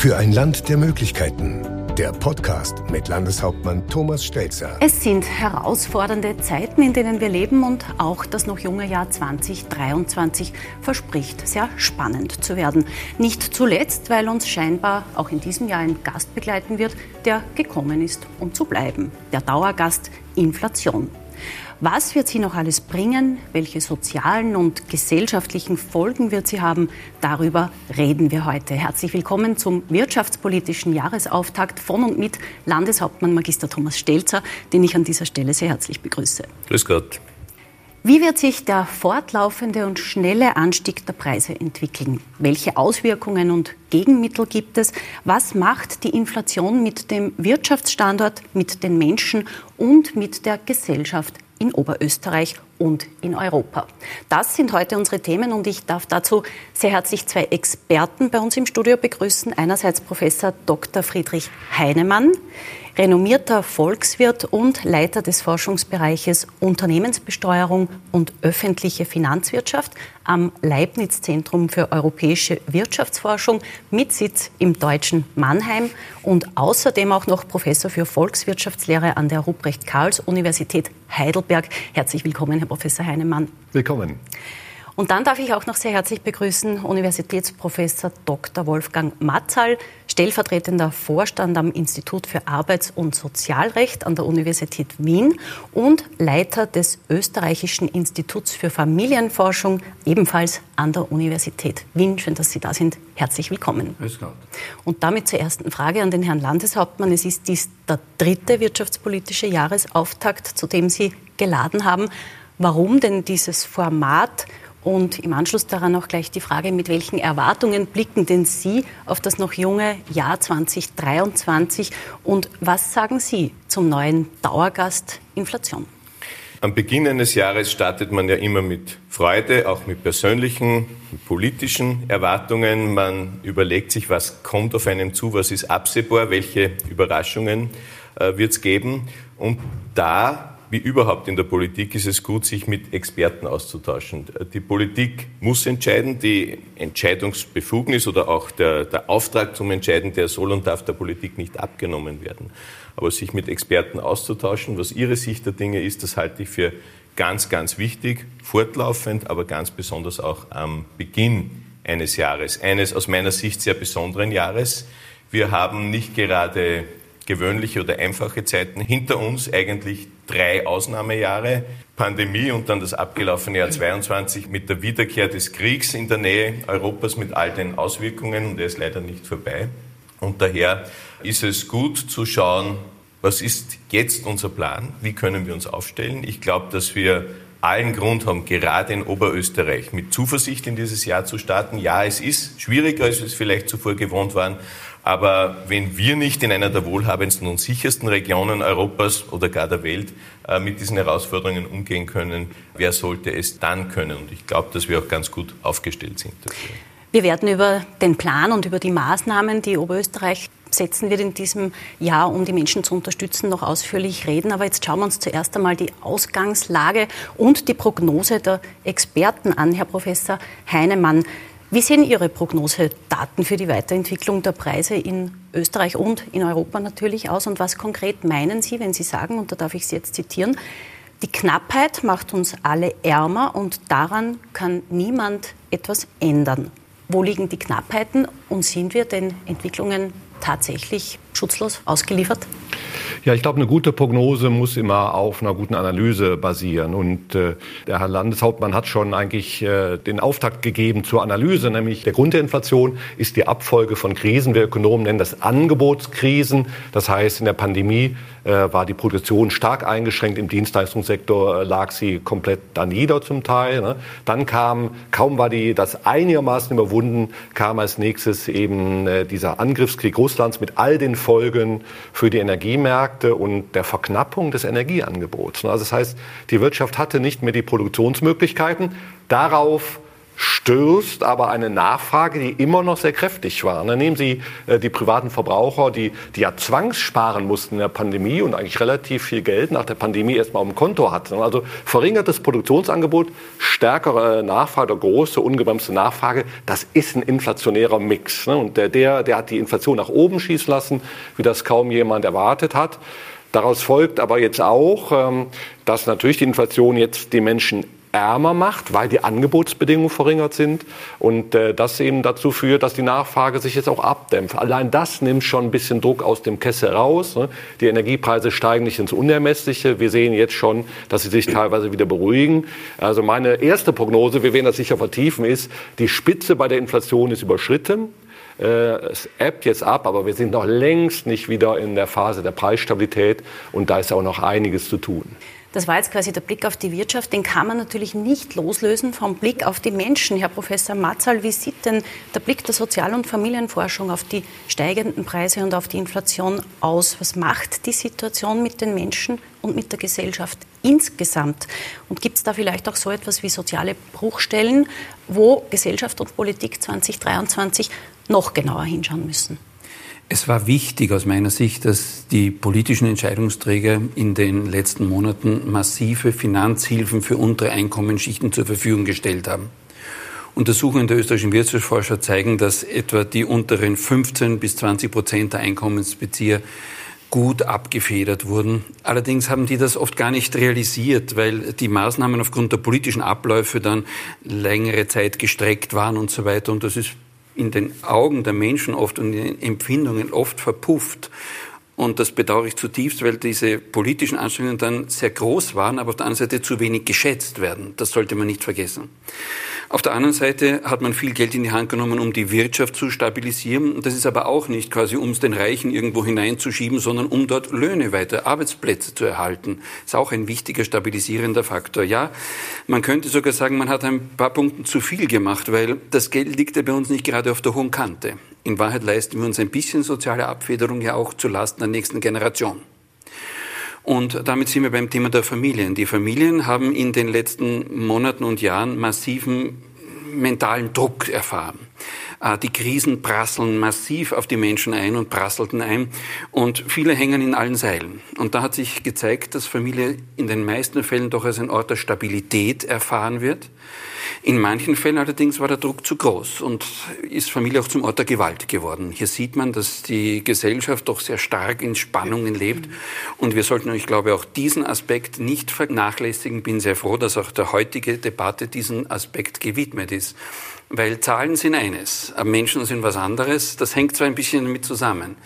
Für ein Land der Möglichkeiten. Der Podcast mit Landeshauptmann Thomas Stelzer. Es sind herausfordernde Zeiten, in denen wir leben und auch das noch junge Jahr 2023 verspricht sehr spannend zu werden. Nicht zuletzt, weil uns scheinbar auch in diesem Jahr ein Gast begleiten wird, der gekommen ist, um zu bleiben. Der Dauergast Inflation. Was wird sie noch alles bringen? Welche sozialen und gesellschaftlichen Folgen wird sie haben? Darüber reden wir heute. Herzlich willkommen zum wirtschaftspolitischen Jahresauftakt von und mit Landeshauptmann Magister Thomas Stelzer, den ich an dieser Stelle sehr herzlich begrüße. Grüß Gott. Wie wird sich der fortlaufende und schnelle Anstieg der Preise entwickeln? Welche Auswirkungen und Gegenmittel gibt es? Was macht die Inflation mit dem Wirtschaftsstandort, mit den Menschen und mit der Gesellschaft in Oberösterreich und in Europa. Das sind heute unsere Themen und ich darf dazu sehr herzlich zwei Experten bei uns im Studio begrüßen. Einerseits Professor Dr. Friedrich Heinemann, renommierter Volkswirt und Leiter des Forschungsbereiches Unternehmensbesteuerung und öffentliche Finanzwirtschaft am Leibniz Zentrum für europäische Wirtschaftsforschung mit Sitz im deutschen Mannheim und außerdem auch noch Professor für Volkswirtschaftslehre an der Ruprecht Karls Universität Heidelberg. Herzlich willkommen, Herr Professor Heinemann. Willkommen. Und dann darf ich auch noch sehr herzlich begrüßen Universitätsprofessor Dr. Wolfgang Matzal, stellvertretender Vorstand am Institut für Arbeits- und Sozialrecht an der Universität Wien und Leiter des Österreichischen Instituts für Familienforschung, ebenfalls an der Universität Wien. Schön, dass Sie da sind. Herzlich willkommen. Und damit zur ersten Frage an den Herrn Landeshauptmann. Es ist dies der dritte wirtschaftspolitische Jahresauftakt, zu dem Sie geladen haben. Warum denn dieses Format und im Anschluss daran auch gleich die Frage, mit welchen Erwartungen blicken denn Sie auf das noch junge Jahr 2023 und was sagen Sie zum neuen Dauergast Inflation? Am Beginn eines Jahres startet man ja immer mit Freude, auch mit persönlichen, mit politischen Erwartungen. Man überlegt sich, was kommt auf einen zu, was ist absehbar, welche Überraschungen äh, wird es geben. Und da wie überhaupt in der Politik ist es gut, sich mit Experten auszutauschen. Die Politik muss entscheiden, die Entscheidungsbefugnis oder auch der, der, Auftrag zum Entscheiden, der soll und darf der Politik nicht abgenommen werden. Aber sich mit Experten auszutauschen, was ihre Sicht der Dinge ist, das halte ich für ganz, ganz wichtig, fortlaufend, aber ganz besonders auch am Beginn eines Jahres, eines aus meiner Sicht sehr besonderen Jahres. Wir haben nicht gerade gewöhnliche oder einfache Zeiten hinter uns, eigentlich drei Ausnahmejahre, Pandemie und dann das abgelaufene Jahr 22 mit der Wiederkehr des Kriegs in der Nähe Europas mit all den Auswirkungen und er ist leider nicht vorbei. Und daher ist es gut zu schauen, was ist jetzt unser Plan, wie können wir uns aufstellen. Ich glaube, dass wir allen Grund haben, gerade in Oberösterreich mit Zuversicht in dieses Jahr zu starten. Ja, es ist schwieriger, als wir es vielleicht zuvor gewohnt waren, aber wenn wir nicht in einer der wohlhabendsten und sichersten Regionen Europas oder gar der Welt äh, mit diesen Herausforderungen umgehen können, wer sollte es dann können? Und ich glaube, dass wir auch ganz gut aufgestellt sind dafür. Wir werden über den Plan und über die Maßnahmen, die Oberösterreich setzen wird in diesem Jahr, um die Menschen zu unterstützen, noch ausführlich reden. Aber jetzt schauen wir uns zuerst einmal die Ausgangslage und die Prognose der Experten an, Herr Professor Heinemann. Wie sehen Ihre Prognosedaten für die Weiterentwicklung der Preise in Österreich und in Europa natürlich aus? Und was konkret meinen Sie, wenn Sie sagen, und da darf ich Sie jetzt zitieren, die Knappheit macht uns alle ärmer und daran kann niemand etwas ändern. Wo liegen die Knappheiten und sind wir den Entwicklungen tatsächlich schutzlos ausgeliefert? Ja, ich glaube, eine gute Prognose muss immer auf einer guten Analyse basieren. Und äh, der Herr Landeshauptmann hat schon eigentlich äh, den Auftakt gegeben zur Analyse, nämlich der Grund der Inflation ist die Abfolge von Krisen. Wir Ökonomen nennen das Angebotskrisen. Das heißt, in der Pandemie äh, war die Produktion stark eingeschränkt. Im Dienstleistungssektor äh, lag sie komplett da nieder zum Teil. Ne? Dann kam, kaum war die, das einigermaßen überwunden, kam als nächstes eben äh, dieser Angriffskrieg Russlands mit all den Folgen für die Energiemärkte. Märkte und der Verknappung des Energieangebots. Also das heißt, die Wirtschaft hatte nicht mehr die Produktionsmöglichkeiten. Darauf stürzt aber eine Nachfrage, die immer noch sehr kräftig war. Dann nehmen Sie äh, die privaten Verbraucher, die, die ja zwangssparen mussten in der Pandemie und eigentlich relativ viel Geld nach der Pandemie erstmal auf dem Konto hatten. Also verringertes Produktionsangebot, stärkere Nachfrage, große ungebremste Nachfrage, das ist ein inflationärer Mix. Ne? Und der, der, der hat die Inflation nach oben schießen lassen, wie das kaum jemand erwartet hat. Daraus folgt aber jetzt auch, ähm, dass natürlich die Inflation jetzt die Menschen ärmer macht, weil die Angebotsbedingungen verringert sind und äh, das eben dazu führt, dass die Nachfrage sich jetzt auch abdämpft. Allein das nimmt schon ein bisschen Druck aus dem Kessel raus. Ne? Die Energiepreise steigen nicht ins Unermessliche. Wir sehen jetzt schon, dass sie sich teilweise wieder beruhigen. Also meine erste Prognose, wir werden das sicher vertiefen, ist, die Spitze bei der Inflation ist überschritten. Äh, es ebbt jetzt ab, aber wir sind noch längst nicht wieder in der Phase der Preisstabilität und da ist auch noch einiges zu tun. Das war jetzt quasi der Blick auf die Wirtschaft. Den kann man natürlich nicht loslösen vom Blick auf die Menschen. Herr Professor Matzal, wie sieht denn der Blick der Sozial- und Familienforschung auf die steigenden Preise und auf die Inflation aus? Was macht die Situation mit den Menschen und mit der Gesellschaft insgesamt? Und gibt es da vielleicht auch so etwas wie soziale Bruchstellen, wo Gesellschaft und Politik 2023 noch genauer hinschauen müssen? Es war wichtig aus meiner Sicht, dass die politischen Entscheidungsträger in den letzten Monaten massive Finanzhilfen für untere Einkommensschichten zur Verfügung gestellt haben. Untersuchungen der österreichischen Wirtschaftsforscher zeigen, dass etwa die unteren 15 bis 20 Prozent der Einkommensbezieher gut abgefedert wurden. Allerdings haben die das oft gar nicht realisiert, weil die Maßnahmen aufgrund der politischen Abläufe dann längere Zeit gestreckt waren und so weiter. Und das ist in den Augen der Menschen oft und in den Empfindungen oft verpufft. Und das bedauere ich zutiefst, weil diese politischen Anstrengungen dann sehr groß waren, aber auf der anderen Seite zu wenig geschätzt werden. Das sollte man nicht vergessen. Auf der anderen Seite hat man viel Geld in die Hand genommen, um die Wirtschaft zu stabilisieren. Das ist aber auch nicht quasi, um es den Reichen irgendwo hineinzuschieben, sondern um dort Löhne weiter, Arbeitsplätze zu erhalten. Ist auch ein wichtiger stabilisierender Faktor. Ja, man könnte sogar sagen, man hat ein paar Punkte zu viel gemacht, weil das Geld liegt ja bei uns nicht gerade auf der hohen Kante. In Wahrheit leisten wir uns ein bisschen soziale Abfederung ja auch zulasten der nächsten Generation. Und damit sind wir beim Thema der Familien. Die Familien haben in den letzten Monaten und Jahren massiven mentalen Druck erfahren. Äh, die Krisen prasseln massiv auf die Menschen ein und prasselten ein und viele hängen in allen Seilen. Und da hat sich gezeigt, dass Familie in den meisten Fällen doch als ein Ort der Stabilität erfahren wird. In manchen Fällen allerdings war der Druck zu groß und ist Familie auch zum Ort der Gewalt geworden. Hier sieht man, dass die Gesellschaft doch sehr stark in Spannungen lebt und wir sollten, ich glaube, auch diesen Aspekt nicht vernachlässigen. Bin sehr froh, dass auch der heutige Debatte diesen Aspekt gewidmet ist. Weil Zahlen sind eines, Menschen sind was anderes. Das hängt zwar ein bisschen damit zusammen,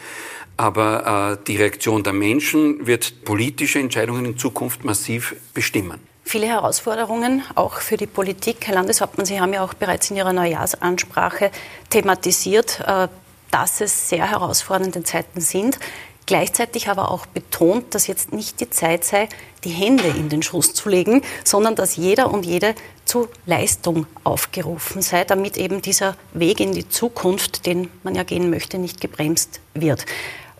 aber äh, die Reaktion der Menschen wird politische Entscheidungen in Zukunft massiv bestimmen. Viele Herausforderungen, auch für die Politik. Herr Landeshauptmann, Sie haben ja auch bereits in Ihrer Neujahrsansprache thematisiert, äh, dass es sehr herausfordernde Zeiten sind. Gleichzeitig aber auch betont, dass jetzt nicht die Zeit sei, die Hände in den Schuss zu legen, sondern dass jeder und jede zu Leistung aufgerufen sei, damit eben dieser Weg in die Zukunft, den man ja gehen möchte, nicht gebremst wird.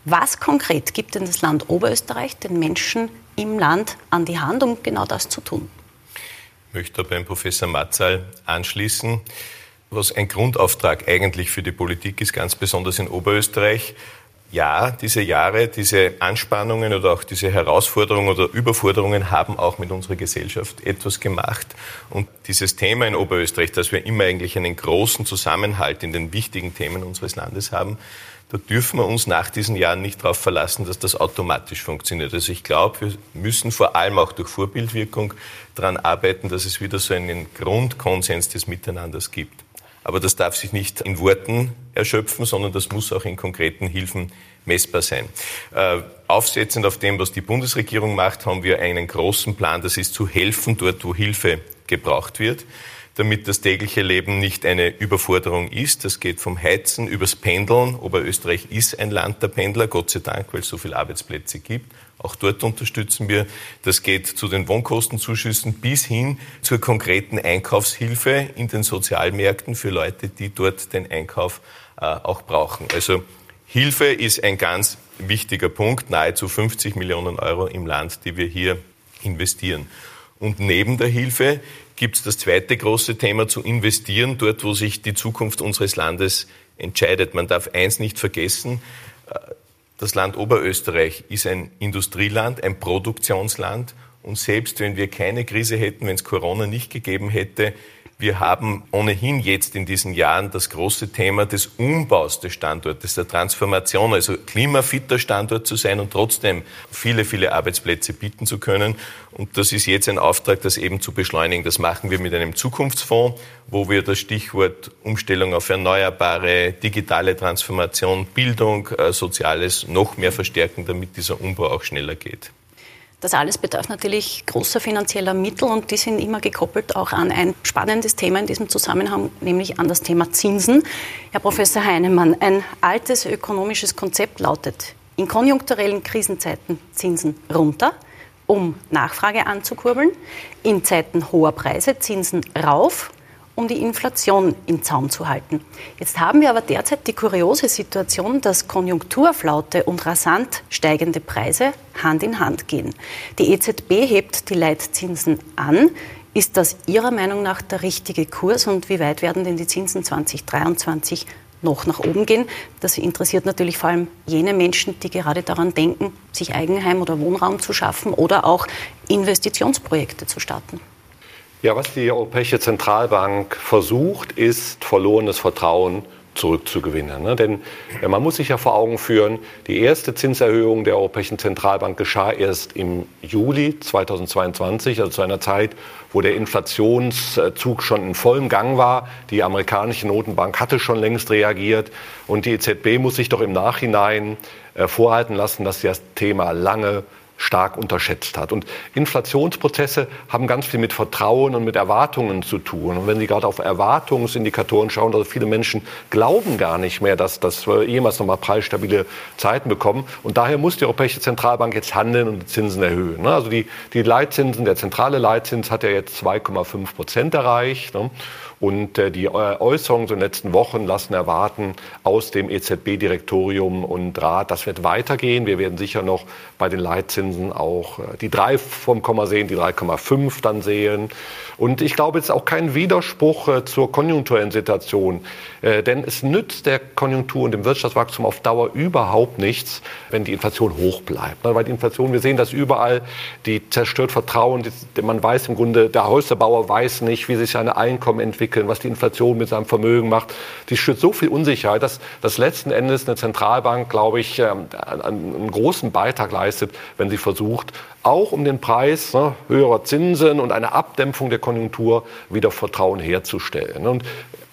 Was konkret gibt denn das Land Oberösterreich den Menschen im Land an die Hand, um genau das zu tun? Ich möchte beim Professor Matzal anschließen. Was ein Grundauftrag eigentlich für die Politik ist, ganz besonders in Oberösterreich, ja, diese Jahre, diese Anspannungen oder auch diese Herausforderungen oder Überforderungen haben auch mit unserer Gesellschaft etwas gemacht. Und dieses Thema in Oberösterreich, dass wir immer eigentlich einen großen Zusammenhalt in den wichtigen Themen unseres Landes haben, da dürfen wir uns nach diesen Jahren nicht darauf verlassen, dass das automatisch funktioniert. Also ich glaube, wir müssen vor allem auch durch Vorbildwirkung daran arbeiten, dass es wieder so einen Grundkonsens des Miteinanders gibt. Aber das darf sich nicht in Worten erschöpfen, sondern das muss auch in konkreten Hilfen messbar sein. Äh, aufsetzend auf dem, was die Bundesregierung macht, haben wir einen großen Plan, das ist zu helfen dort, wo Hilfe gebraucht wird damit das tägliche Leben nicht eine Überforderung ist. Das geht vom Heizen übers Pendeln. Oberösterreich ist ein Land der Pendler, Gott sei Dank, weil es so viele Arbeitsplätze gibt. Auch dort unterstützen wir. Das geht zu den Wohnkostenzuschüssen bis hin zur konkreten Einkaufshilfe in den Sozialmärkten für Leute, die dort den Einkauf äh, auch brauchen. Also Hilfe ist ein ganz wichtiger Punkt, nahezu 50 Millionen Euro im Land, die wir hier investieren. Und neben der Hilfe gibt es das zweite große Thema zu investieren, dort wo sich die Zukunft unseres Landes entscheidet. Man darf eins nicht vergessen, äh, das Land Oberösterreich ist ein Industrieland, ein Produktionsland. Und selbst wenn wir keine Krise hätten, wenn es Corona nicht gegeben hätte, wir haben ohnehin jetzt in diesen Jahren das große Thema des Umbaus des Standortes, der Transformation, also klimafitter Standort zu sein und trotzdem viele, viele Arbeitsplätze bieten zu können. Und das ist jetzt ein Auftrag, das eben zu beschleunigen. Das machen wir mit einem Zukunftsfonds, wo wir das Stichwort Umstellung auf erneuerbare, digitale Transformation, Bildung, äh, Soziales noch mehr verstärken, damit dieser Umbau auch schneller geht. Das alles bedarf natürlich großer finanzieller Mittel und die sind immer gekoppelt auch an ein spannendes Thema in diesem Zusammenhang, nämlich an das Thema Zinsen. Herr Professor Heinemann, ein altes ökonomisches Konzept lautet, in konjunkturellen Krisenzeiten Zinsen runter, um Nachfrage anzukurbeln, in Zeiten hoher Preise Zinsen rauf, um die Inflation im Zaum zu halten. Jetzt haben wir aber derzeit die kuriose Situation, dass Konjunkturflaute und rasant steigende Preise Hand in Hand gehen. Die EZB hebt die Leitzinsen an. Ist das Ihrer Meinung nach der richtige Kurs und wie weit werden denn die Zinsen 2023 noch nach oben gehen? Das interessiert natürlich vor allem jene Menschen, die gerade daran denken, sich Eigenheim oder Wohnraum zu schaffen oder auch Investitionsprojekte zu starten. Ja, was die Europäische Zentralbank versucht, ist verlorenes Vertrauen zurückzugewinnen. Ne? Denn ja, man muss sich ja vor Augen führen, die erste Zinserhöhung der Europäischen Zentralbank geschah erst im Juli 2022, also zu einer Zeit, wo der Inflationszug schon in vollem Gang war. Die amerikanische Notenbank hatte schon längst reagiert und die EZB muss sich doch im Nachhinein äh, vorhalten lassen, dass das Thema lange stark unterschätzt hat. Und Inflationsprozesse haben ganz viel mit Vertrauen und mit Erwartungen zu tun. Und wenn Sie gerade auf Erwartungsindikatoren schauen, also viele Menschen glauben gar nicht mehr, dass, dass wir jemals nochmal preisstabile Zeiten bekommen. Und daher muss die Europäische Zentralbank jetzt handeln und die Zinsen erhöhen. Ne? Also die, die Leitzinsen, der zentrale Leitzins hat ja jetzt 2,5 Prozent erreicht. Ne? Und äh, die Äußerungen in den letzten Wochen lassen erwarten aus dem EZB-Direktorium und Rat, das wird weitergehen. Wir werden sicher noch bei den Leitzinsen auch äh, die drei vom Komma sehen, die 3,5 dann sehen. Und ich glaube, es ist auch kein Widerspruch äh, zur konjunkturellen Situation. Denn es nützt der Konjunktur und dem Wirtschaftswachstum auf Dauer überhaupt nichts, wenn die Inflation hoch bleibt. Ne, weil die Inflation, wir sehen das überall, die zerstört Vertrauen. Man weiß im Grunde, der Häuserbauer weiß nicht, wie sich seine Einkommen entwickeln entwickeln, was die Inflation mit seinem Vermögen macht. Die schürt so viel Unsicherheit, dass, dass letzten Endes eine Zentralbank, glaube ich, ähm, einen großen Beitrag leistet, wenn sie versucht, auch um den Preis ne, höherer Zinsen und eine Abdämpfung der Konjunktur wieder Vertrauen herzustellen. Und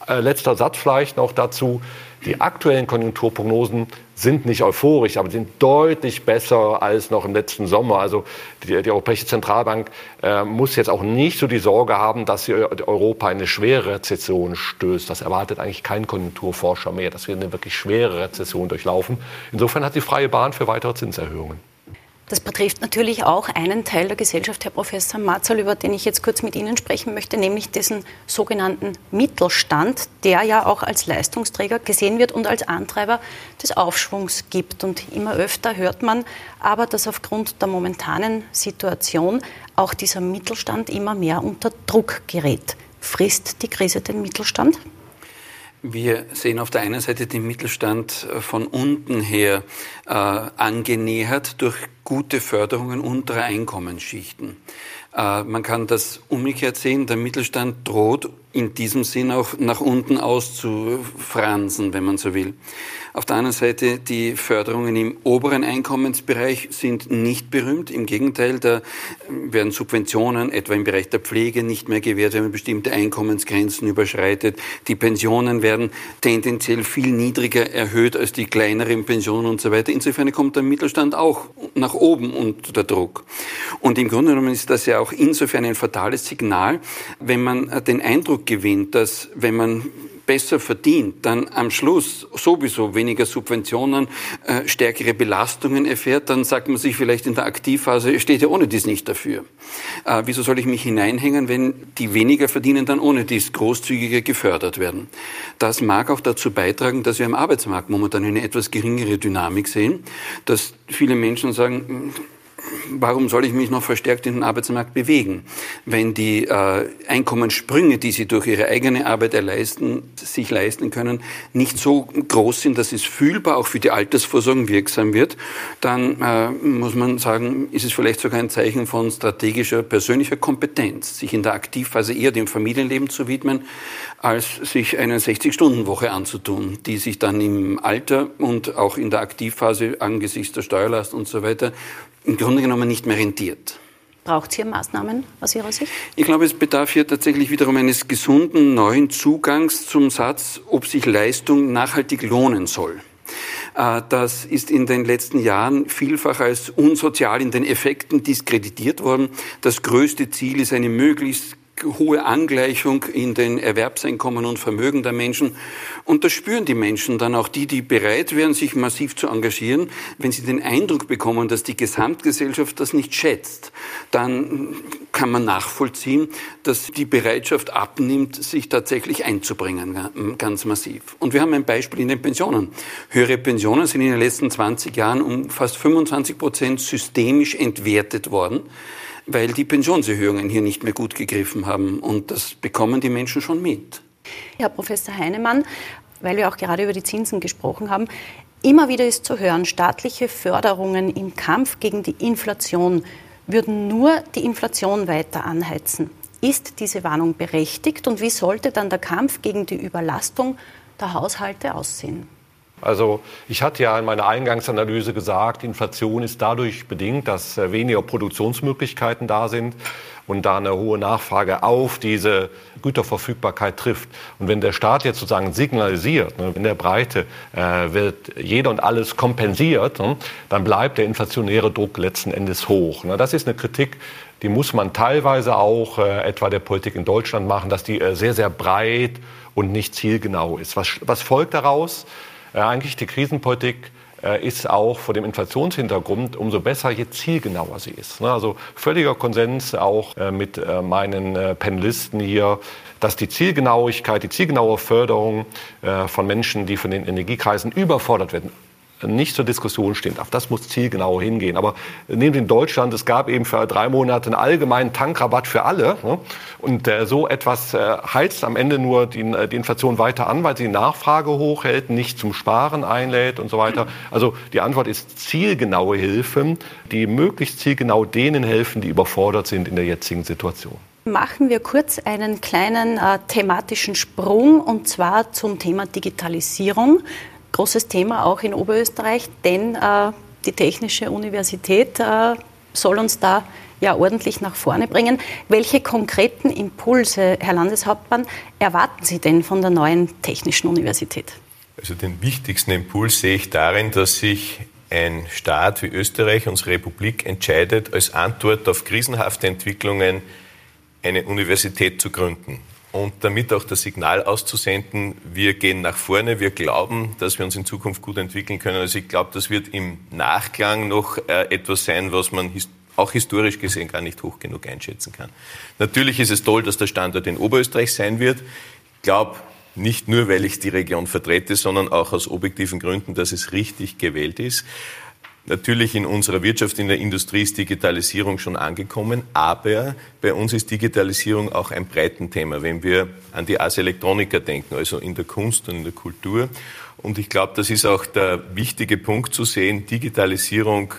äh, letzter Satz vielleicht noch dazu. Die aktuellen Konjunkturprognosen sind nicht euphorisch, aber sind deutlich besser als noch im letzten Sommer. Also die, die Europäische Zentralbank äh, muss jetzt auch nicht so die Sorge haben, dass sie Europa in eine schwere Rezession stößt. Das erwartet eigentlich kein Konjunkturforscher mehr, dass wir eine wirklich schwere Rezession durchlaufen. Insofern hat sie freie Bahn für weitere Zinserhöhungen. Das betrifft natürlich auch einen Teil der Gesellschaft, Herr Professor Marzal, über den ich jetzt kurz mit Ihnen sprechen möchte, nämlich diesen sogenannten Mittelstand, der ja auch als Leistungsträger gesehen wird und als Antreiber des Aufschwungs gibt. Und immer öfter hört man aber, dass aufgrund der momentanen Situation auch dieser Mittelstand immer mehr unter Druck gerät. Frisst die Krise den Mittelstand? Wir sehen auf der einen Seite den Mittelstand äh, von unten her äh, angenähert durch gute Förderungen unterer Einkommensschichten. Äh, man kann das umgekehrt sehen, der Mittelstand droht in diesem Sinn auch nach unten auszufransen, wenn man so will. Auf der anderen Seite, die Förderungen im oberen Einkommensbereich sind nicht berühmt. Im Gegenteil, da werden Subventionen, etwa im Bereich der Pflege, nicht mehr gewährt, wenn man bestimmte Einkommensgrenzen überschreitet. Die Pensionen werden tendenziell viel niedriger erhöht als die kleineren Pensionen und so weiter. Insofern kommt der Mittelstand auch nach oben unter Druck. Und im Grunde genommen ist das ja auch insofern ein fatales Signal, wenn man den Eindruck gewinnt, dass wenn man besser verdient, dann am Schluss sowieso weniger Subventionen, äh, stärkere Belastungen erfährt, dann sagt man sich vielleicht in der Aktivphase, steht ja ohne dies nicht dafür. Äh, wieso soll ich mich hineinhängen, wenn die weniger verdienen, dann ohne dies großzügiger gefördert werden? Das mag auch dazu beitragen, dass wir am Arbeitsmarkt momentan eine etwas geringere Dynamik sehen, dass viele Menschen sagen, warum soll ich mich noch verstärkt in den Arbeitsmarkt bewegen, wenn die äh, Einkommenssprünge, die sie durch ihre eigene Arbeit erleisten, sich leisten können, nicht so groß sind, dass es fühlbar auch für die Altersvorsorge wirksam wird, dann äh, muss man sagen, ist es vielleicht sogar ein Zeichen von strategischer persönlicher Kompetenz, sich in der Aktivphase eher dem Familienleben zu widmen, als sich eine 60-Stunden-Woche anzutun, die sich dann im Alter und auch in der Aktivphase angesichts der Steuerlast und so weiter im Grunde genommen nicht mehr rentiert. Braucht es hier Maßnahmen aus Ihrer Sicht? Ich glaube, es bedarf hier tatsächlich wiederum eines gesunden neuen Zugangs zum Satz, ob sich Leistung nachhaltig lohnen soll. Äh, das ist in den letzten Jahren vielfach als unsozial in den Effekten diskreditiert worden. Das größte Ziel ist eine möglichst hohe Angleichung in den Erwerbseinkommen und Vermögen der Menschen. Und das spüren die Menschen dann auch die, die bereit wären, sich massiv zu engagieren. Wenn sie den Eindruck bekommen, dass die Gesamtgesellschaft das nicht schätzt, dann kann man nachvollziehen, dass die Bereitschaft abnimmt, sich tatsächlich einzubringen, ganz massiv. Und wir haben ein Beispiel in den Pensionen. Höhere Pensionen sind in den letzten 20 Jahren um fast 25 Prozent systemisch entwertet worden weil die Pensionserhöhungen hier nicht mehr gut gegriffen haben. Und das bekommen die Menschen schon mit. Herr Professor Heinemann, weil wir auch gerade über die Zinsen gesprochen haben, immer wieder ist zu hören, staatliche Förderungen im Kampf gegen die Inflation würden nur die Inflation weiter anheizen. Ist diese Warnung berechtigt und wie sollte dann der Kampf gegen die Überlastung der Haushalte aussehen? Also ich hatte ja in meiner Eingangsanalyse gesagt, Inflation ist dadurch bedingt, dass äh, weniger Produktionsmöglichkeiten da sind und da eine hohe Nachfrage auf diese Güterverfügbarkeit trifft. Und wenn der Staat jetzt sozusagen signalisiert, ne, in der Breite äh, wird jeder und alles kompensiert, ne, dann bleibt der inflationäre Druck letzten Endes hoch. Ne. Das ist eine Kritik, die muss man teilweise auch äh, etwa der Politik in Deutschland machen, dass die sehr, sehr breit und nicht zielgenau ist. Was folgt daraus? Äh, eigentlich die Krisenpolitik äh, ist auch vor dem Inflationshintergrund umso besser, je zielgenauer sie ist. Ne? Also völliger Konsens auch äh, mit meinen Panelisten hier, dass die Zielgenauigkeit, die zielgenaue Förderung von Menschen, die von den Energiekreisen überfordert werden, nicht zur Diskussion stehen darf. Das muss zielgenau hingehen. Aber neben in Deutschland, es gab eben für drei Monate einen allgemeinen Tankrabatt für alle. Ne? Und äh, so etwas äh, heizt am Ende nur die, äh, die Inflation weiter an, weil sie die Nachfrage hochhält, nicht zum Sparen einlädt und so weiter. Also die Antwort ist zielgenaue Hilfen, die möglichst zielgenau denen helfen, die überfordert sind in der jetzigen Situation. Machen wir kurz einen kleinen äh, thematischen Sprung und zwar zum Thema Digitalisierung großes Thema auch in Oberösterreich, denn äh, die Technische Universität äh, soll uns da ja ordentlich nach vorne bringen. Welche konkreten Impulse, Herr Landeshauptmann, erwarten Sie denn von der neuen Technischen Universität? Also den wichtigsten Impuls sehe ich darin, dass sich ein Staat wie Österreich, unsere Republik, entscheidet, als Antwort auf krisenhafte Entwicklungen eine Universität zu gründen und damit auch das Signal auszusenden, wir gehen nach vorne, wir glauben, dass wir uns in Zukunft gut entwickeln können. Also ich glaube, das wird im Nachklang noch äh, etwas sein, was man auch historisch gesehen gar nicht hoch genug einschätzen kann. Natürlich ist es toll, dass der Standort in Oberösterreich sein wird. Ich glaube, nicht nur, weil ich die Region vertrete, sondern auch aus objektiven Gründen, dass es richtig gewählt ist. Natürlich in unserer Wirtschaft, in der Industrie ist Digitalisierung schon angekommen, aber bei uns ist Digitalisierung auch ein Breitenthema, wenn wir an die Ars Electronica denken, also in der Kunst und in der Kultur. Und ich glaube, das ist auch der wichtige Punkt zu sehen, Digitalisierung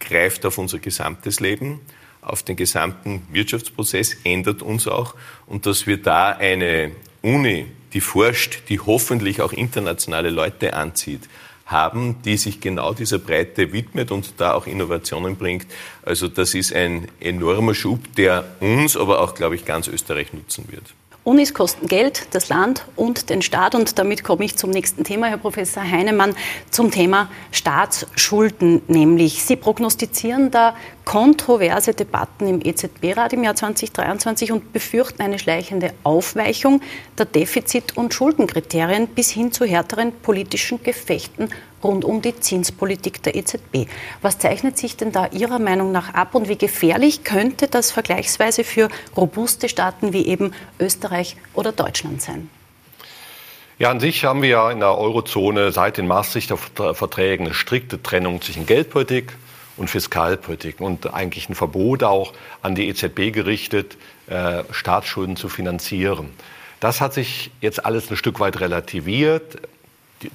greift auf unser gesamtes Leben, auf den gesamten Wirtschaftsprozess, ändert uns auch und dass wir da eine Uni, die forscht, die hoffentlich auch internationale Leute anzieht, haben, die sich genau dieser Breite widmet und da auch Innovationen bringt. Also das ist ein enormer Schub, der uns, aber auch, glaube ich, ganz Österreich nutzen wird. Unis kosten Geld, das Land und den Staat. Und damit komme ich zum nächsten Thema, Herr Professor Heinemann, zum Thema Staatsschulden. Nämlich, Sie prognostizieren da kontroverse Debatten im EZB-Rat im Jahr 2023 und befürchten eine schleichende Aufweichung der Defizit- und Schuldenkriterien bis hin zu härteren politischen Gefechten rund um die Zinspolitik der EZB. Was zeichnet sich denn da Ihrer Meinung nach ab und wie gefährlich könnte das vergleichsweise für robuste Staaten wie eben Österreich oder Deutschland sein? Ja, an sich haben wir ja in der Eurozone seit den Maastrichter Verträgen eine strikte Trennung zwischen Geldpolitik und Fiskalpolitik und eigentlich ein Verbot auch an die EZB gerichtet, äh, Staatsschulden zu finanzieren. Das hat sich jetzt alles ein Stück weit relativiert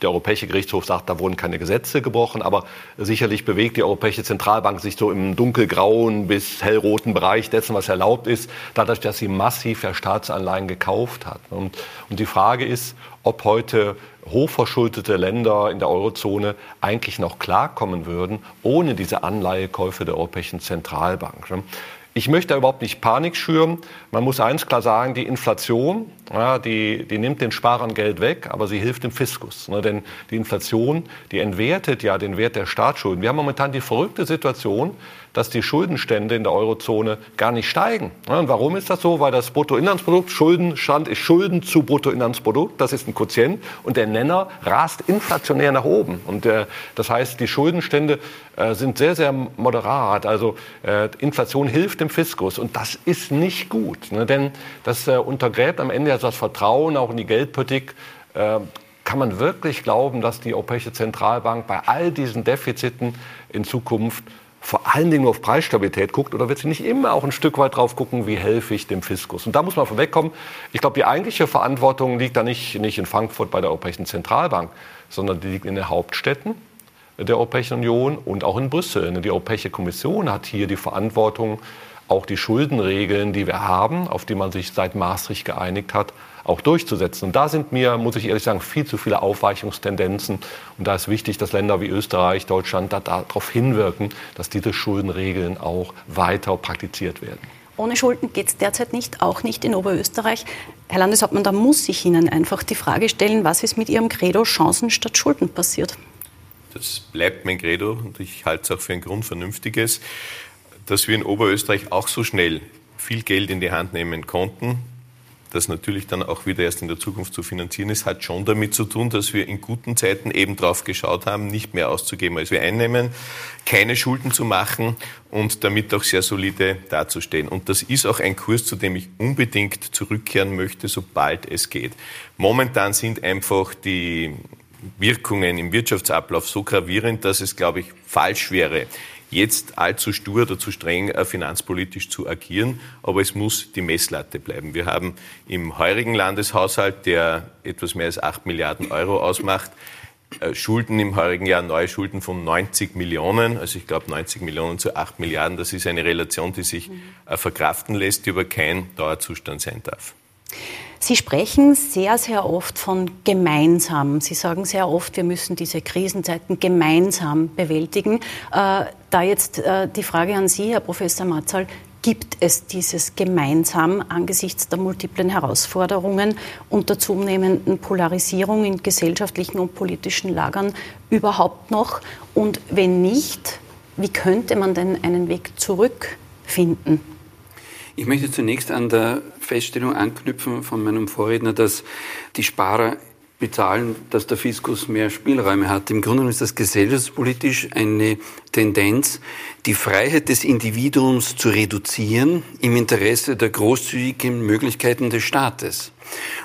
der Europäische Gerichtshof sagt, da wurden keine Gesetze gebrochen, aber sicherlich bewegt die Europäische Zentralbank sich so im dunkelgrauen bis hellroten Bereich dessen, was erlaubt ist, dadurch, dass sie massiv ja Staatsanleihen gekauft hat. Und, und die Frage ist, ob heute hochverschuldete Länder in der Eurozone eigentlich noch klarkommen würden ohne diese Anleihekäufe der Europäischen Zentralbank. Ich möchte überhaupt nicht Panik schüren. Man muss eins klar sagen, die Inflation, ja, die, die nimmt den Sparern Geld weg, aber sie hilft dem Fiskus. Ne? Denn die Inflation, die entwertet ja den Wert der Staatsschulden. Wir haben momentan die verrückte Situation, dass die Schuldenstände in der Eurozone gar nicht steigen. Und warum ist das so? Weil das Bruttoinlandsprodukt, Schuldenstand ist Schulden zu Bruttoinlandsprodukt, das ist ein Quotient und der Nenner rast inflationär nach oben. Und äh, das heißt, die Schuldenstände äh, sind sehr, sehr moderat. Also äh, Inflation hilft dem Fiskus und das ist nicht gut, ne? denn das äh, untergräbt am Ende also das Vertrauen auch in die Geldpolitik. Äh, kann man wirklich glauben, dass die Europäische Zentralbank bei all diesen Defiziten in Zukunft vor allen Dingen nur auf Preisstabilität guckt oder wird sie nicht immer auch ein Stück weit drauf gucken, wie helfe ich dem Fiskus? Und da muss man vorwegkommen. Ich glaube, die eigentliche Verantwortung liegt da nicht, nicht in Frankfurt bei der Europäischen Zentralbank, sondern die liegt in den Hauptstädten der Europäischen Union und auch in Brüssel. Die Europäische Kommission hat hier die Verantwortung, auch die Schuldenregeln, die wir haben, auf die man sich seit Maastricht geeinigt hat, auch durchzusetzen. Und da sind mir, muss ich ehrlich sagen, viel zu viele Aufweichungstendenzen. Und da ist wichtig, dass Länder wie Österreich, Deutschland da, darauf hinwirken, dass diese Schuldenregeln auch weiter praktiziert werden. Ohne Schulden geht es derzeit nicht, auch nicht in Oberösterreich. Herr Landeshauptmann, da muss ich Ihnen einfach die Frage stellen, was ist mit Ihrem Credo Chancen statt Schulden passiert? Das bleibt mein Credo und ich halte es auch für ein grundvernünftiges, dass wir in Oberösterreich auch so schnell viel Geld in die Hand nehmen konnten, das natürlich dann auch wieder erst in der Zukunft zu finanzieren ist, hat schon damit zu tun, dass wir in guten Zeiten eben drauf geschaut haben, nicht mehr auszugeben, als wir einnehmen, keine Schulden zu machen und damit auch sehr solide dazustehen. Und das ist auch ein Kurs, zu dem ich unbedingt zurückkehren möchte, sobald es geht. Momentan sind einfach die Wirkungen im Wirtschaftsablauf so gravierend, dass es, glaube ich, falsch wäre, jetzt allzu stur oder zu streng äh, finanzpolitisch zu agieren, aber es muss die Messlatte bleiben. Wir haben im heurigen Landeshaushalt, der etwas mehr als acht Milliarden Euro ausmacht, äh, Schulden im heurigen Jahr, neue Schulden von 90 Millionen. Also ich glaube 90 Millionen zu 8 Milliarden, das ist eine Relation, die sich äh, verkraften lässt, die aber kein Dauerzustand sein darf. Sie sprechen sehr, sehr oft von gemeinsam. Sie sagen sehr oft, wir müssen diese Krisenzeiten gemeinsam bewältigen. Da jetzt äh, die Frage an Sie, Herr Professor Matzal, gibt es dieses gemeinsam angesichts der multiplen Herausforderungen und der zunehmenden Polarisierung in gesellschaftlichen und politischen Lagern überhaupt noch? Und wenn nicht, wie könnte man denn einen Weg zurückfinden? Ich möchte zunächst an der Feststellung anknüpfen von meinem Vorredner, dass die Sparer bezahlen, dass der Fiskus mehr Spielräume hat. Im Grunde ist das gesellschaftspolitisch eine Tendenz, die Freiheit des Individuums zu reduzieren im Interesse der großzügigen Möglichkeiten des Staates.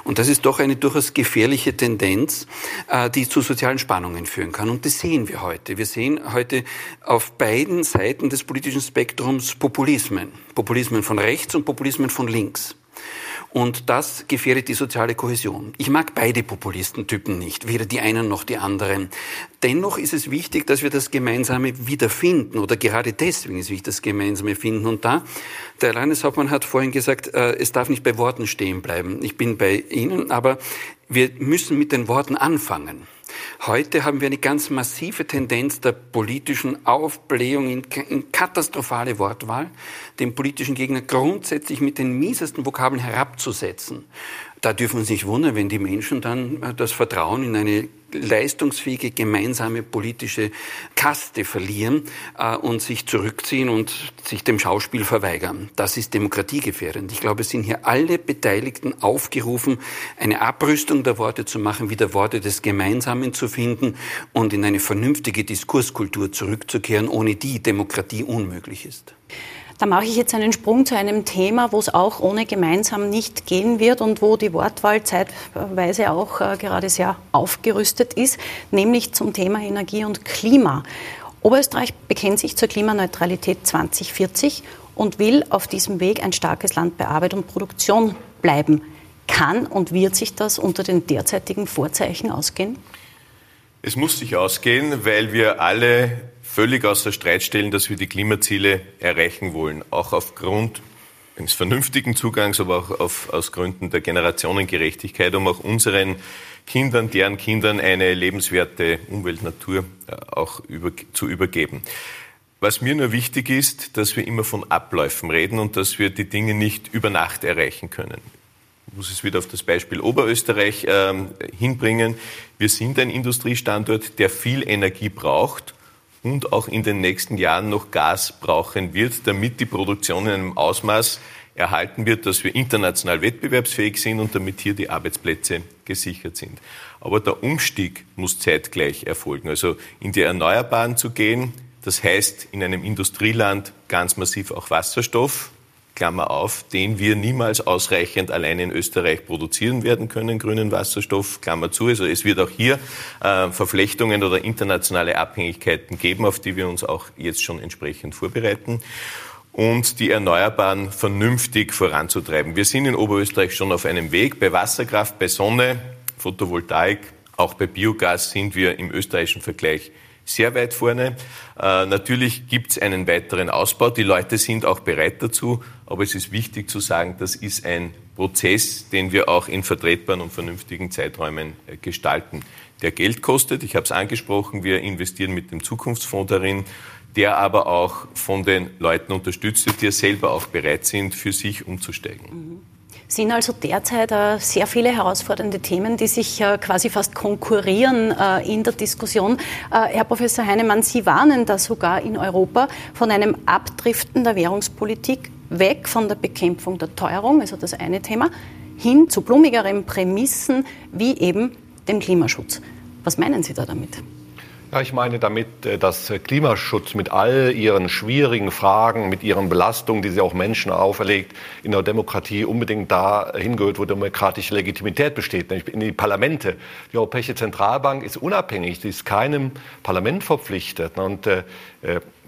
Und das ist doch eine durchaus gefährliche Tendenz, äh, die zu sozialen Spannungen führen kann. Und das sehen wir heute. Wir sehen heute auf beiden Seiten des politischen Spektrums Populismen. Populismen von rechts und Populismen von links. Und das gefährdet die soziale Kohäsion. Ich mag beide Populistentypen nicht, weder die einen noch die anderen. Dennoch ist es wichtig, dass wir das Gemeinsame wiederfinden oder gerade deswegen ist wichtig, das Gemeinsame finden. Und da, der Landeshauptmann hat vorhin gesagt, äh, es darf nicht bei Worten stehen bleiben. Ich bin bei Ihnen, aber wir müssen mit den Worten anfangen. Heute haben wir eine ganz massive Tendenz der politischen Aufblähung in, katastrophale Wortwahl, den politischen Gegner grundsätzlich mit den miesesten Vokabeln herabzusetzen. Da dürfen wir uns nicht wundern, wenn die Menschen dann äh, das Vertrauen in eine leistungsfähige gemeinsame politische Kaste verlieren äh, und sich zurückziehen und sich dem Schauspiel verweigern. Das ist demokratiegefährdend. Ich glaube, es sind hier alle Beteiligten aufgerufen, eine Abrüstung der Worte zu machen, wieder Worte des Gemeinsamen zu finden und in eine vernünftige Diskurskultur zurückzukehren, ohne die Demokratie unmöglich ist. Da mache ich jetzt einen Sprung zu einem Thema, wo es auch ohne gemeinsam nicht gehen wird und wo die Wortwahl zeitweise auch äh, gerade sehr aufgerüstet ist, nämlich zum Thema Energie und Klima. Oberösterreich bekennt sich zur Klimaneutralität 2040 und will auf diesem Weg ein starkes Land bei Arbeit und Produktion bleiben. Kann und wird sich das unter den derzeitigen Vorzeichen ausgehen? Es muss sich ausgehen, weil wir alle völlig außer Streit stellen, dass wir die Klimaziele erreichen wollen, auch aufgrund eines vernünftigen Zugangs, aber auch auf, aus Gründen der Generationengerechtigkeit, um auch unseren Kindern, deren Kindern eine lebenswerte Umwelt, Natur äh, auch über, zu übergeben. Was mir nur wichtig ist, dass wir immer von Abläufen reden und dass wir die Dinge nicht über Nacht erreichen können. Ich muss es wieder auf das Beispiel Oberösterreich äh, hinbringen. Wir sind ein Industriestandort, der viel Energie braucht und auch in den nächsten Jahren noch Gas brauchen wird, damit die Produktion in einem Ausmaß erhalten wird, dass wir international wettbewerbsfähig sind und damit hier die Arbeitsplätze gesichert sind. Aber der Umstieg muss zeitgleich erfolgen. Also in die Erneuerbaren zu gehen, das heißt in einem Industrieland ganz massiv auch Wasserstoff, Klammer auf, den wir niemals ausreichend allein in Österreich produzieren werden können, grünen Wasserstoff, Klammer zu. Also es wird auch hier äh, Verflechtungen oder internationale Abhängigkeiten geben, auf die wir uns auch jetzt schon entsprechend vorbereiten und die Erneuerbaren vernünftig voranzutreiben. Wir sind in Oberösterreich schon auf einem Weg. Bei Wasserkraft, bei Sonne, Photovoltaik, auch bei Biogas sind wir im österreichischen Vergleich sehr weit vorne. Äh, natürlich gibt es einen weiteren Ausbau. Die Leute sind auch bereit dazu. Aber es ist wichtig zu sagen, das ist ein Prozess, den wir auch in vertretbaren und vernünftigen Zeiträumen äh, gestalten. Der Geld kostet. Ich habe es angesprochen. Wir investieren mit dem Zukunftsfonds darin der aber auch von den Leuten unterstützt wird, die selber auch bereit sind, für sich umzusteigen. Mhm sind also derzeit äh, sehr viele herausfordernde Themen, die sich äh, quasi fast konkurrieren äh, in der Diskussion. Äh, Herr Professor Heinemann, Sie warnen da sogar in Europa von einem Abdriften der Währungspolitik weg von der Bekämpfung der Teuerung, also das eine Thema, hin zu blumigeren Prämissen wie eben dem Klimaschutz. Was meinen Sie da damit? Ja, ich meine damit, äh, dass Klimaschutz mit all ihren schwierigen Fragen, mit ihren Belastungen, die sie auch Menschen auferlegt, in der Demokratie unbedingt dahin gehört, wo demokratische Legitimität besteht, nämlich in die Parlamente. Die Europäische Zentralbank ist unabhängig, sie ist keinem Parlament verpflichtet. Und äh,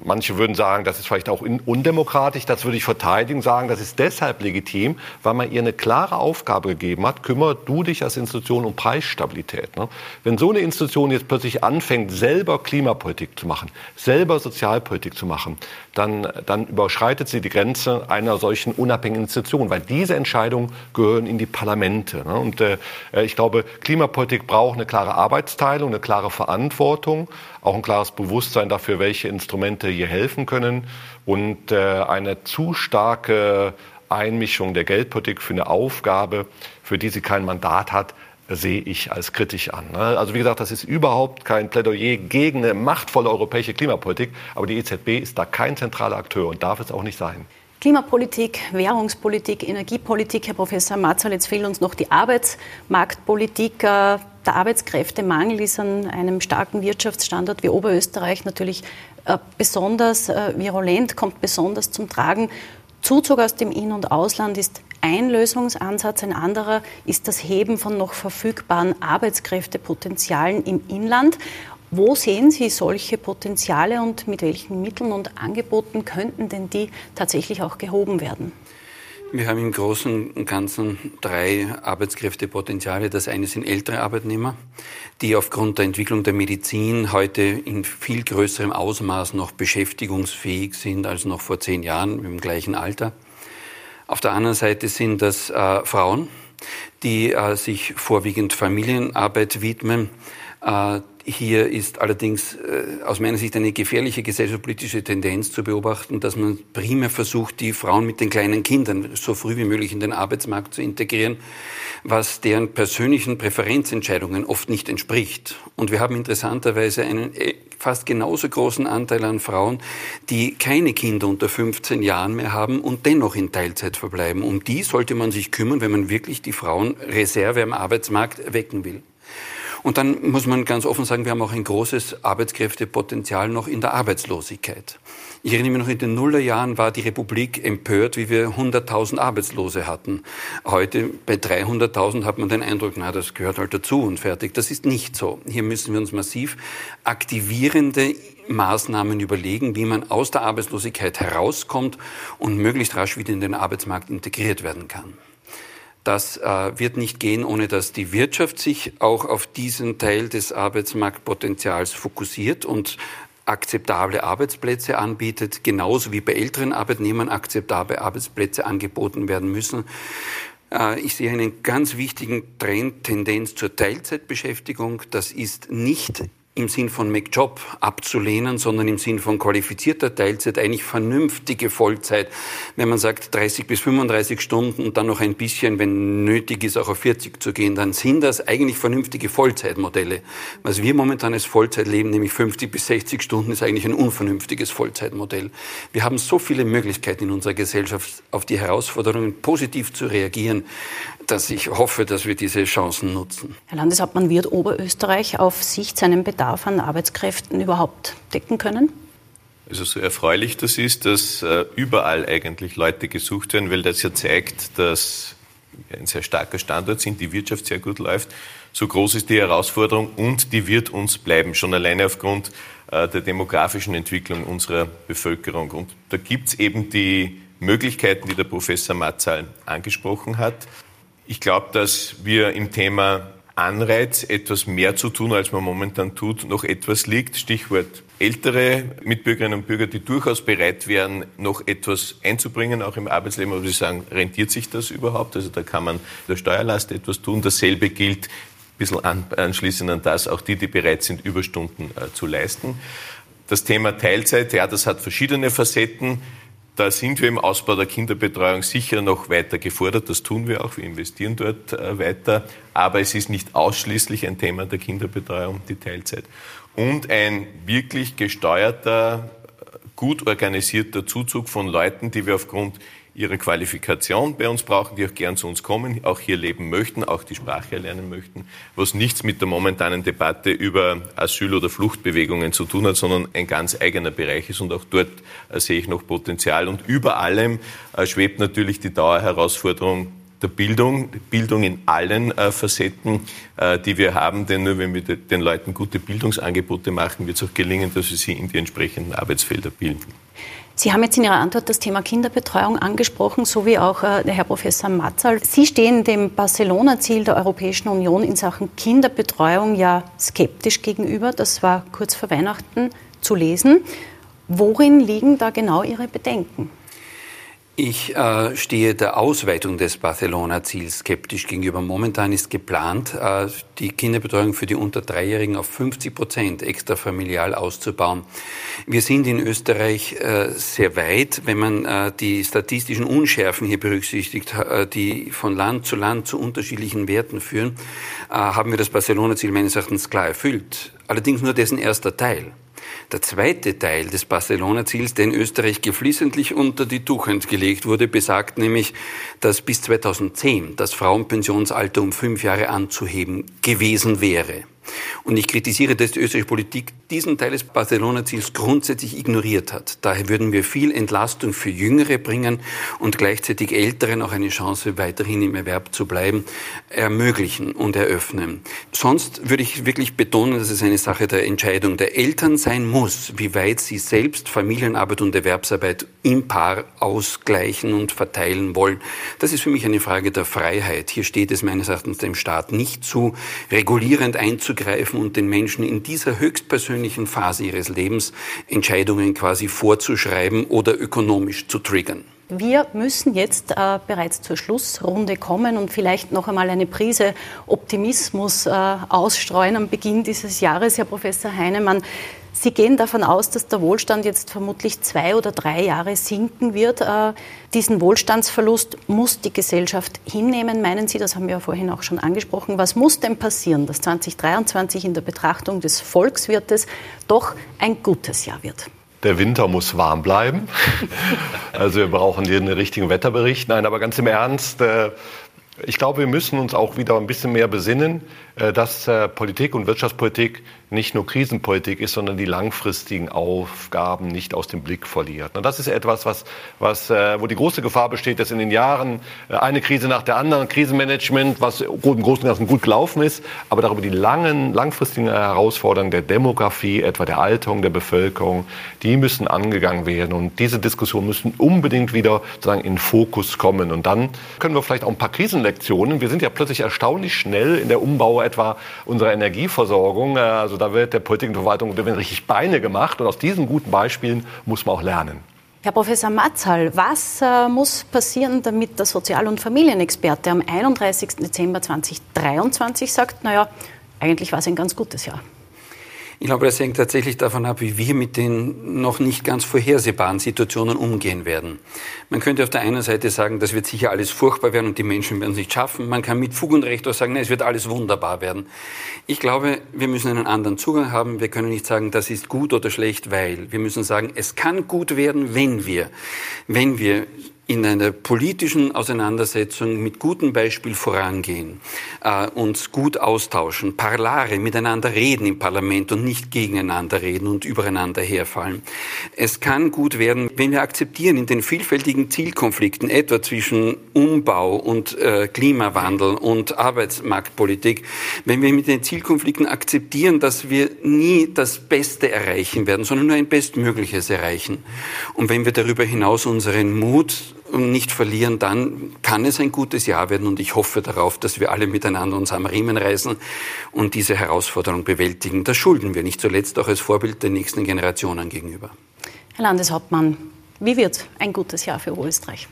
manche würden sagen, das ist vielleicht auch undemokratisch. Das würde ich verteidigen, sagen, das ist deshalb legitim, weil man ihr eine klare Aufgabe gegeben hat. Kümmere du dich als Institution um Preisstabilität. Ne? Wenn so eine Institution jetzt plötzlich anfängt, selber Klimapolitik zu machen, selber Sozialpolitik zu machen, dann, dann überschreitet sie die Grenze einer solchen unabhängigen Institution, weil diese Entscheidungen gehören in die Parlamente. Ne? Und äh, ich glaube, Klimapolitik braucht eine klare Arbeitsteilung, eine klare Verantwortung, auch ein klares Bewusstsein dafür, welche Instrumente hier helfen können und äh, eine zu starke Einmischung der Geldpolitik für eine Aufgabe, für die sie kein Mandat hat, sehe ich als kritisch an. Ne? Also wie gesagt, das ist überhaupt kein Plädoyer gegen eine machtvolle europäische Klimapolitik, aber die EZB ist da kein zentraler Akteur und darf es auch nicht sein. Klimapolitik, Währungspolitik, Energiepolitik, Herr Professor Matzal, jetzt fehlt uns noch die Arbeitsmarktpolitik. Äh, der Arbeitskräftemangel ist an einem starken Wirtschaftsstandort wie Oberösterreich natürlich äh, besonders äh, virulent, kommt besonders zum Tragen. Zuzug aus dem In- und Ausland ist ein Lösungsansatz. Ein anderer ist das Heben von noch verfügbaren Arbeitskräftepotenzialen im Inland. Wo sehen Sie solche Potenziale und mit welchen Mitteln und Angeboten könnten denn die tatsächlich auch gehoben werden? Wir haben im Großen und Ganzen drei Arbeitskräftepotenziale. Das eine sind ältere Arbeitnehmer, die aufgrund der Entwicklung der Medizin heute in viel größerem Ausmaß noch beschäftigungsfähig sind als noch vor zehn Jahren im gleichen Alter. Auf der anderen Seite sind das äh, Frauen, die äh, sich vorwiegend Familienarbeit widmen, äh, hier ist allerdings äh, aus meiner Sicht eine gefährliche gesellschaftspolitische Tendenz zu beobachten, dass man primär versucht, die Frauen mit den kleinen Kindern so früh wie möglich in den Arbeitsmarkt zu integrieren, was deren persönlichen Präferenzentscheidungen oft nicht entspricht. Und wir haben interessanterweise einen äh, fast genauso großen Anteil an Frauen, die keine Kinder unter 15 Jahren mehr haben und dennoch in Teilzeit verbleiben. Um die sollte man sich kümmern, wenn man wirklich die Frauenreserve am Arbeitsmarkt wecken will. Und dann muss man ganz offen sagen, wir haben auch ein großes Arbeitskräftepotenzial noch in der Arbeitslosigkeit. Ich erinnere mich noch, in den Nullerjahren war die Republik empört, wie wir 100.000 Arbeitslose hatten. Heute bei 300.000 hat man den Eindruck, na, das gehört halt dazu und fertig. Das ist nicht so. Hier müssen wir uns massiv aktivierende Maßnahmen überlegen, wie man aus der Arbeitslosigkeit herauskommt und möglichst rasch wieder in den Arbeitsmarkt integriert werden kann. Das äh, wird nicht gehen, ohne dass die Wirtschaft sich auch auf diesen Teil des Arbeitsmarktpotenzials fokussiert und akzeptable Arbeitsplätze anbietet, genauso wie bei älteren Arbeitnehmern akzeptable Arbeitsplätze angeboten werden müssen. Äh, ich sehe einen ganz wichtigen Trend, Tendenz zur Teilzeitbeschäftigung. Das ist nicht im Sinn von McJob abzulehnen, sondern im Sinn von qualifizierter Teilzeit, eigentlich vernünftige Vollzeit. Wenn man sagt 30 bis 35 Stunden und dann noch ein bisschen, wenn nötig ist, auch auf 40 zu gehen, dann sind das eigentlich vernünftige Vollzeitmodelle. Was wir momentan als Vollzeit leben, nämlich 50 bis 60 Stunden, ist eigentlich ein unvernünftiges Vollzeitmodell. Wir haben so viele Möglichkeiten in unserer Gesellschaft, auf die Herausforderungen positiv zu reagieren dass ich hoffe, dass wir diese Chancen nutzen. Herr Landeshauptmann, wird Oberösterreich auf Sicht seinen Bedarf an Arbeitskräften überhaupt decken können? Also so erfreulich das ist, dass äh, überall eigentlich Leute gesucht werden, weil das ja zeigt, dass wir ein sehr starker Standort sind, die Wirtschaft sehr gut läuft. So groß ist die Herausforderung und die wird uns bleiben, schon alleine aufgrund äh, der demografischen Entwicklung unserer Bevölkerung. Und da gibt es eben die Möglichkeiten, die der Professor Matzal angesprochen hat. Ich glaube, dass wir im Thema Anreiz, etwas mehr zu tun, als man momentan tut, noch etwas liegt. Stichwort ältere Mitbürgerinnen und Bürger, die durchaus bereit wären, noch etwas einzubringen, auch im Arbeitsleben, aber sie sagen, rentiert sich das überhaupt? Also da kann man der Steuerlast etwas tun. Dasselbe gilt ein bisschen anschließend an das, auch die, die bereit sind, Überstunden äh, zu leisten. Das Thema Teilzeit, ja, das hat verschiedene Facetten. Da sind wir im Ausbau der Kinderbetreuung sicher noch weiter gefordert. Das tun wir auch. Wir investieren dort äh, weiter. Aber es ist nicht ausschließlich ein Thema der Kinderbetreuung, die Teilzeit. Und ein wirklich gesteuerter, gut organisierter Zuzug von Leuten, die wir aufgrund ihre Qualifikation bei uns brauchen, die auch gern zu uns kommen, auch hier leben möchten, auch die Sprache erlernen möchten, was nichts mit der momentanen Debatte über Asyl- oder Fluchtbewegungen zu tun hat, sondern ein ganz eigener Bereich ist und auch dort äh, sehe ich noch Potenzial. Und über allem äh, schwebt natürlich die Dauerherausforderung der Bildung, Bildung in allen äh, Facetten, äh, die wir haben. Denn nur wenn wir de, den Leuten gute Bildungsangebote machen, wird es auch gelingen, dass wir sie in die entsprechenden Arbeitsfelder bilden. Sie haben jetzt in Ihrer Antwort das Thema Kinderbetreuung angesprochen, so wie auch äh, der Herr Professor Matzal. Sie stehen dem Barcelona-Ziel der Europäischen Union in Sachen Kinderbetreuung ja skeptisch gegenüber. Das war kurz vor Weihnachten zu lesen. Worin liegen da genau Ihre Bedenken? Ich äh, stehe der Ausweitung des Barcelona-Ziels skeptisch gegenüber. Momentan ist geplant, äh, die Kinderbetreuung für die unter Dreijährigen auf 50 Prozent extrafamilial auszubauen. Wir sind in Österreich äh, sehr weit, wenn man äh, die statistischen Unschärfen hier berücksichtigt, äh, die von Land zu Land zu unterschiedlichen Werten führen, äh, haben wir das Barcelona-Ziel meines Erachtens klar erfüllt. Allerdings nur dessen erster Teil. Der zweite Teil des Barcelona-Ziels, der in Österreich geflissentlich unter die Tuchhand gelegt wurde, besagt nämlich, dass bis 2010 das Frauenpensionsalter um fünf Jahre anzuheben gewesen wäre. Und ich kritisiere, dass die österreichische Politik diesen Teil des Barcelona-Ziels grundsätzlich ignoriert hat. Daher würden wir viel Entlastung für Jüngere bringen und gleichzeitig Älteren auch eine Chance, weiterhin im Erwerb zu bleiben, ermöglichen und eröffnen. Sonst würde ich wirklich betonen, dass es eine Sache der Entscheidung der Eltern sein muss, wie weit sie selbst Familienarbeit und Erwerbsarbeit im Paar ausgleichen und verteilen wollen. Das ist für mich eine Frage der Freiheit. Hier steht es meines Erachtens dem Staat nicht zu, regulierend einzugreifen und den Menschen in dieser höchstpersönlichen Phase ihres Lebens Entscheidungen quasi vorzuschreiben oder ökonomisch zu triggern. Wir müssen jetzt äh, bereits zur Schlussrunde kommen und vielleicht noch einmal eine Prise Optimismus äh, ausstreuen am Beginn dieses Jahres, Herr Professor Heinemann. Sie gehen davon aus, dass der Wohlstand jetzt vermutlich zwei oder drei Jahre sinken wird. Äh, diesen Wohlstandsverlust muss die Gesellschaft hinnehmen, meinen Sie? Das haben wir ja vorhin auch schon angesprochen. Was muss denn passieren, dass 2023 in der Betrachtung des Volkswirtes doch ein gutes Jahr wird? Der Winter muss warm bleiben. Also wir brauchen hier einen richtigen Wetterbericht. Nein, aber ganz im Ernst, äh, ich glaube, wir müssen uns auch wieder ein bisschen mehr besinnen. Äh, dass äh, Politik und Wirtschaftspolitik nicht nur Krisenpolitik ist, sondern die langfristigen Aufgaben nicht aus dem Blick verliert. Und das ist etwas, was, was, äh, wo die große Gefahr besteht, dass in den Jahren eine Krise nach der anderen, Krisenmanagement, was im Großen und Ganzen gut gelaufen ist, aber darüber die langen, langfristigen Herausforderungen der Demografie, etwa der Alterung der Bevölkerung, die müssen angegangen werden. Und diese Diskussion müssen unbedingt wieder sozusagen in Fokus kommen. Und dann können wir vielleicht auch ein paar Krisenlektionen. Wir sind ja plötzlich erstaunlich schnell in der Umbau etwa unserer Energieversorgung. Äh, also da wird der Politik und Verwaltung richtig Beine gemacht. Und aus diesen guten Beispielen muss man auch lernen. Herr Professor Matzal, was äh, muss passieren, damit der Sozial- und Familienexperte am 31. Dezember 2023 sagt, naja, eigentlich war es ein ganz gutes Jahr? Ich glaube, das hängt tatsächlich davon ab, wie wir mit den noch nicht ganz vorhersehbaren Situationen umgehen werden. Man könnte auf der einen Seite sagen, das wird sicher alles furchtbar werden und die Menschen werden es nicht schaffen. Man kann mit Fug und Recht auch sagen, nein, es wird alles wunderbar werden. Ich glaube, wir müssen einen anderen Zugang haben. Wir können nicht sagen, das ist gut oder schlecht, weil. Wir müssen sagen, es kann gut werden, wenn wir, wenn wir in einer politischen Auseinandersetzung mit gutem Beispiel vorangehen, äh, uns gut austauschen, parlare, miteinander reden im Parlament und nicht gegeneinander reden und übereinander herfallen. Es kann gut werden, wenn wir akzeptieren in den vielfältigen Zielkonflikten, etwa zwischen Umbau und äh, Klimawandel und Arbeitsmarktpolitik, wenn wir mit den Zielkonflikten akzeptieren, dass wir nie das Beste erreichen werden, sondern nur ein Bestmögliches erreichen. Und wenn wir darüber hinaus unseren Mut nicht verlieren, dann kann es ein gutes Jahr werden und ich hoffe darauf, dass wir alle miteinander uns am Riemen reißen und diese Herausforderung bewältigen. Das schulden wir nicht zuletzt auch als Vorbild den nächsten Generationen gegenüber. Herr Landeshauptmann, wie wird ein gutes Jahr für Österreich?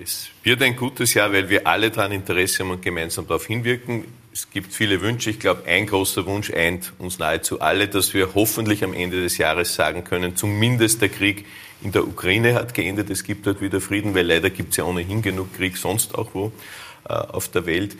Es wird ein gutes Jahr, weil wir alle daran Interesse haben und gemeinsam darauf hinwirken. Es gibt viele Wünsche. Ich glaube, ein großer Wunsch eint uns nahezu alle, dass wir hoffentlich am Ende des Jahres sagen können, zumindest der Krieg in der Ukraine hat geendet. Es gibt dort wieder Frieden, weil leider gibt es ja ohnehin genug Krieg sonst auch wo äh, auf der Welt.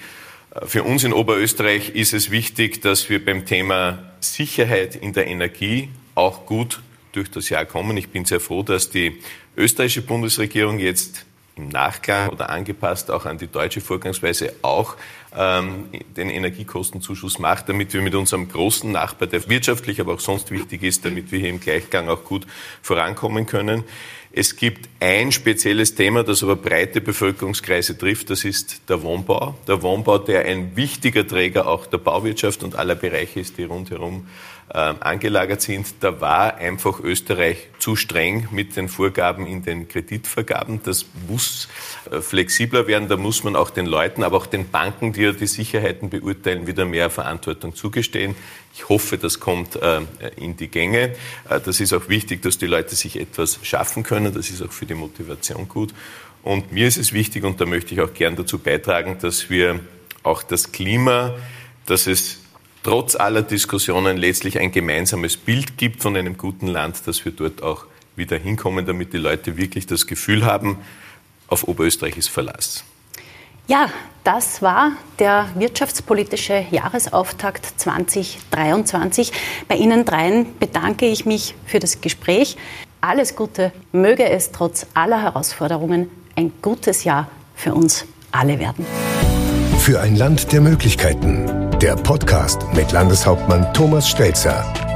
Äh, für uns in Oberösterreich ist es wichtig, dass wir beim Thema Sicherheit in der Energie auch gut durch das Jahr kommen. Ich bin sehr froh, dass die österreichische Bundesregierung jetzt im Nachklang oder angepasst auch an die deutsche Vorgangsweise auch ähm, den Energiekostenzuschuss macht, damit wir mit unserem großen Nachbar, der wirtschaftlich, aber auch sonst wichtig ist, damit wir hier im Gleichgang auch gut vorankommen können. Es gibt ein spezielles Thema, das aber breite Bevölkerungskreise trifft, das ist der Wohnbau. Der Wohnbau, der ein wichtiger Träger auch der Bauwirtschaft und aller Bereiche ist, die rundherum äh, angelagert sind. Da war einfach Österreich zu streng mit den Vorgaben in den Kreditvergaben. Das muss äh, flexibler werden. Da muss man auch den Leuten, aber auch den Banken, die ja die Sicherheiten beurteilen, wieder mehr Verantwortung zugestehen. Ich hoffe, das kommt äh, in die Gänge. Äh, das ist auch wichtig, dass die Leute sich etwas schaffen können. Das ist auch für die Motivation gut. Und mir ist es wichtig, und da möchte ich auch gern dazu beitragen, dass wir auch das Klima, dass es trotz aller Diskussionen letztlich ein gemeinsames Bild gibt von einem guten Land, dass wir dort auch wieder hinkommen, damit die Leute wirklich das Gefühl haben, auf Oberösterreich ist Verlass. Ja, das war der wirtschaftspolitische Jahresauftakt 2023. Bei Ihnen dreien bedanke ich mich für das Gespräch. Alles Gute, möge es trotz aller Herausforderungen ein gutes Jahr für uns alle werden. Für ein Land der Möglichkeiten. Der Podcast mit Landeshauptmann Thomas Stelzer.